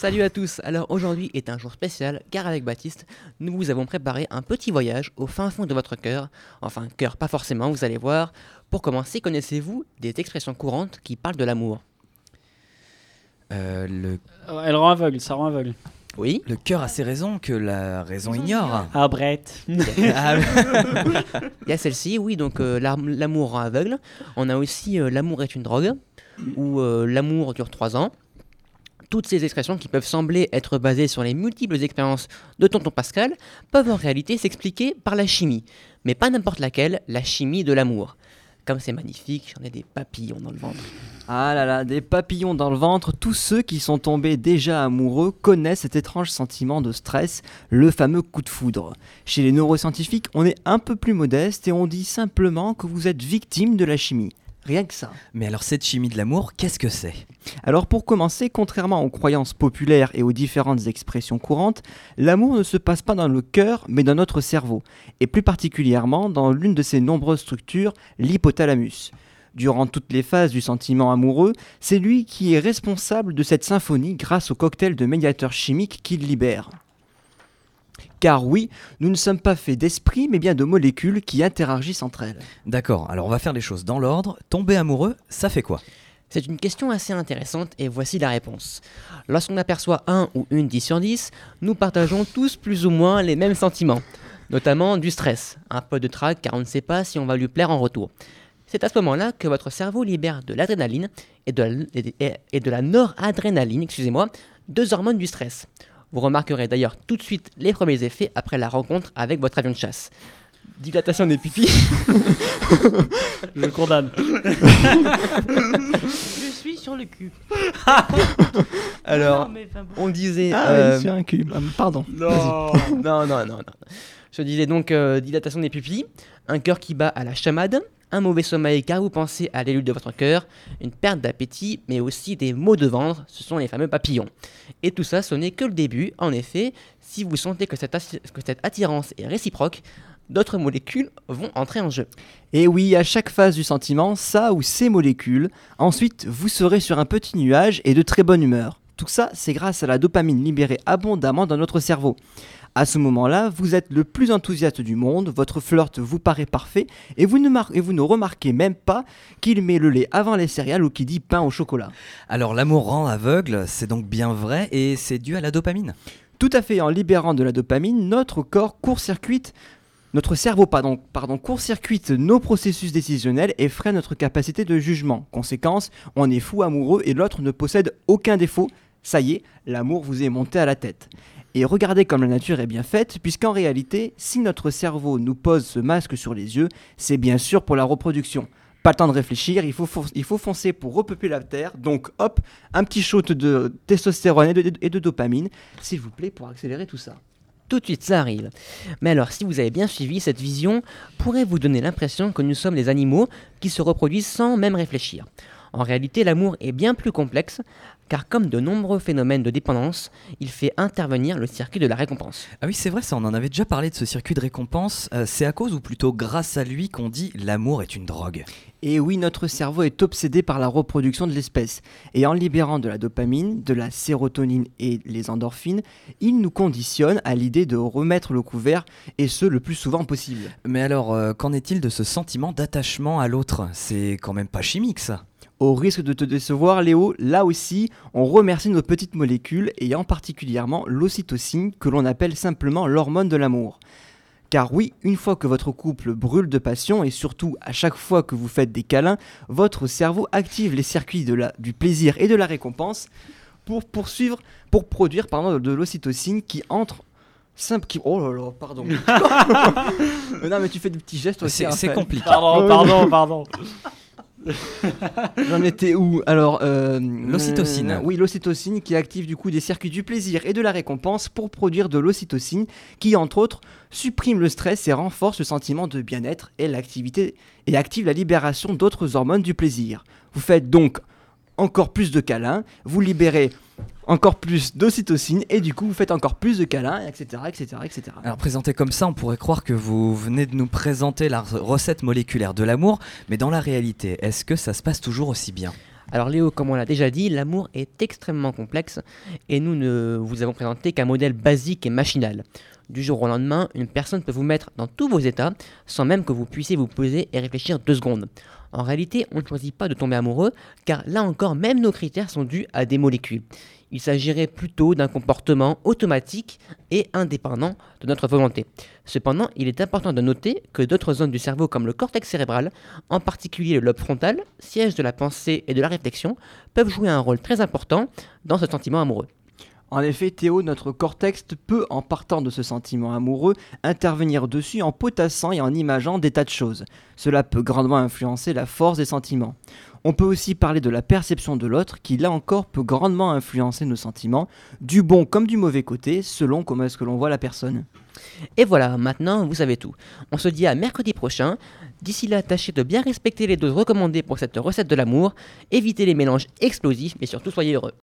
Salut à tous. Alors aujourd'hui est un jour spécial car avec Baptiste, nous vous avons préparé un petit voyage au fin fond de votre cœur. Enfin, cœur pas forcément, vous allez voir. Pour commencer, connaissez-vous des expressions courantes qui parlent de l'amour? Euh, le, Oh, Elle rend aveugle, ça rend aveugle. Oui le cœur a ses raisons que la raison ignore. Ah, Brett. Ah, Il y a celle-ci, oui, donc euh, l'am- l'amour rend aveugle. On a aussi euh, l'amour est une drogue ou euh, l'amour dure trois ans. Toutes ces expressions qui peuvent sembler être basées sur les multiples expériences de tonton Pascal peuvent en réalité s'expliquer par la chimie, mais pas n'importe laquelle, la chimie de l'amour. Comme c'est magnifique, j'en ai des papillons dans le ventre. Ah là là, des papillons dans le ventre, tous ceux qui sont tombés déjà amoureux connaissent cet étrange sentiment de stress, le fameux coup de foudre. Chez les neuroscientifiques, on est un peu plus modeste et on dit simplement que vous êtes victime de la chimie. Rien que ça. Mais alors cette chimie de l'amour, qu'est-ce que c'est? Alors pour commencer, contrairement aux croyances populaires et aux différentes expressions courantes, l'amour ne se passe pas dans le cœur mais dans notre cerveau, et plus particulièrement dans l'une de ses nombreuses structures, l'hypothalamus. Durant toutes les phases du sentiment amoureux, c'est lui qui est responsable de cette symphonie grâce au cocktail de médiateurs chimiques qu'il libère. Car oui, nous ne sommes pas faits d'esprit mais bien de molécules qui interagissent entre elles. D'accord, alors on va faire les choses dans l'ordre. Tomber amoureux, ça fait quoi? C'est une question assez intéressante et voici la réponse. Lorsqu'on aperçoit un ou une 10 sur 10, nous partageons tous plus ou moins les mêmes sentiments, notamment du stress, un peu de trac car on ne sait pas si on va lui plaire en retour. C'est à ce moment-là que votre cerveau libère de l'adrénaline et de la, et- et de la noradrénaline, excusez-moi, deux hormones du stress. Vous remarquerez d'ailleurs tout de suite les premiers effets après la rencontre avec votre avion de chasse. Dilatation des pupilles, Je le condamne. je suis sur le cul. Alors, on disait... Ah, euh, oui, sur un cul. Ah, Pardon. Non. non, non, non, non. Je disais donc euh, dilatation des pupilles, un cœur qui bat à la chamade, un mauvais sommeil car vous pensez à l'élu de votre cœur, une perte d'appétit, mais aussi des maux de ventre, ce sont les fameux papillons. Et tout ça, ce n'est que le début. En effet, si vous sentez que cette, attirance est réciproque, d'autres molécules vont entrer en jeu. Et oui, à chaque phase du sentiment, ça ou ces molécules, ensuite vous serez sur un petit nuage et de très bonne humeur. Tout ça, c'est grâce à la dopamine libérée abondamment dans notre cerveau. À ce moment-là, vous êtes le plus enthousiaste du monde, votre flirt vous paraît parfait et vous ne, mar- et vous ne remarquez même pas qu'il met le lait avant les céréales ou qu'il dit pain au chocolat. Alors l'amour rend aveugle, c'est donc bien vrai et c'est dû à la dopamine. Tout à fait, en libérant de la dopamine, notre corps court-circuite, notre cerveau pardon, pardon, court-circuite nos processus décisionnels et freine notre capacité de jugement. Conséquence, on est fou amoureux et l'autre ne possède aucun défaut. Ça y est, l'amour vous est monté à la tête. Et regardez comme la nature est bien faite, puisqu'en réalité, si notre cerveau nous pose ce masque sur les yeux, c'est bien sûr pour la reproduction. Pas le temps de réfléchir, il faut, foncer pour repeupler la Terre. Donc hop, un petit shot de testostérone et de, et de dopamine, s'il vous plaît, pour accélérer tout ça. Tout de suite, ça arrive. Mais alors, si vous avez bien suivi, cette vision pourrait vous donner l'impression que nous sommes des animaux qui se reproduisent sans même réfléchir. En réalité, l'amour est bien plus complexe, car comme de nombreux phénomènes de dépendance, il fait intervenir le circuit de la récompense. Ah oui, c'est vrai, ça, on en avait déjà parlé de ce circuit de récompense. Euh, c'est à cause ou plutôt grâce à lui qu'on dit l'amour est une drogue. Et oui, notre cerveau est obsédé par la reproduction de l'espèce. Et en libérant de la dopamine, de la sérotonine et les endorphines, il nous conditionne à l'idée de remettre le couvert, et ce le plus souvent possible. Mais alors, euh, qu'en est-il de ce sentiment d'attachement à l'autre? C'est quand même pas chimique ça. Au risque de te décevoir, Léo, là aussi, on remercie nos petites molécules, et en particulièrement l'ocytocine, que l'on appelle simplement l'hormone de l'amour. Car oui, une fois que votre couple brûle de passion, et surtout à chaque fois que vous faites des câlins, votre cerveau active les circuits de la, du plaisir et de la récompense pour poursuivre, pour produire pardon, de l'ocytocine qui entre simple qui oh là là pardon non mais tu fais des petits gestes aussi C'est c'est Raphaël. compliqué. Pardon, pardon, pardon. J'en étais où Alors, euh, L'ocytocine. euh, oui, l'ocytocine qui active du coup des circuits du plaisir et de la récompense pour produire de l'ocytocine qui, entre autres, supprime le stress et renforce le sentiment de bien-être et l'activité et active la libération d'autres hormones du plaisir. Vous faites donc encore plus de câlins, vous libérez encore plus d'ocytocine et du coup vous faites encore plus de câlins, etc., etc., etc. Alors présenté comme ça, on pourrait croire que vous venez de nous présenter la re- recette moléculaire de l'amour, mais dans la réalité, est-ce que ça se passe toujours aussi bien? Alors Léo, comme on l'a déjà dit, l'amour est extrêmement complexe et nous ne vous avons présenté qu'un modèle basique et machinal. Du jour au lendemain, une personne peut vous mettre dans tous vos états sans même que vous puissiez vous poser et réfléchir deux secondes. En réalité, on ne choisit pas de tomber amoureux car là encore, même nos critères sont dus à des molécules. Il s'agirait plutôt d'un comportement automatique et indépendant de notre volonté. Cependant, il est important de noter que d'autres zones du cerveau comme le cortex cérébral, en particulier le lobe frontal, siège de la pensée et de la réflexion, peuvent jouer un rôle très important dans ce sentiment amoureux. En effet, Théo, notre cortex peut, en partant de ce sentiment amoureux, intervenir dessus en potassant et en imageant des tas de choses. Cela peut grandement influencer la force des sentiments. On peut aussi parler de la perception de l'autre, qui là encore peut grandement influencer nos sentiments, du bon comme du mauvais côté, selon comment est-ce que l'on voit la personne. Et voilà, maintenant vous savez tout. On se dit à mercredi prochain. D'ici là, tâchez de bien respecter les doses recommandées pour cette recette de l'amour, évitez les mélanges explosifs, mais surtout soyez heureux.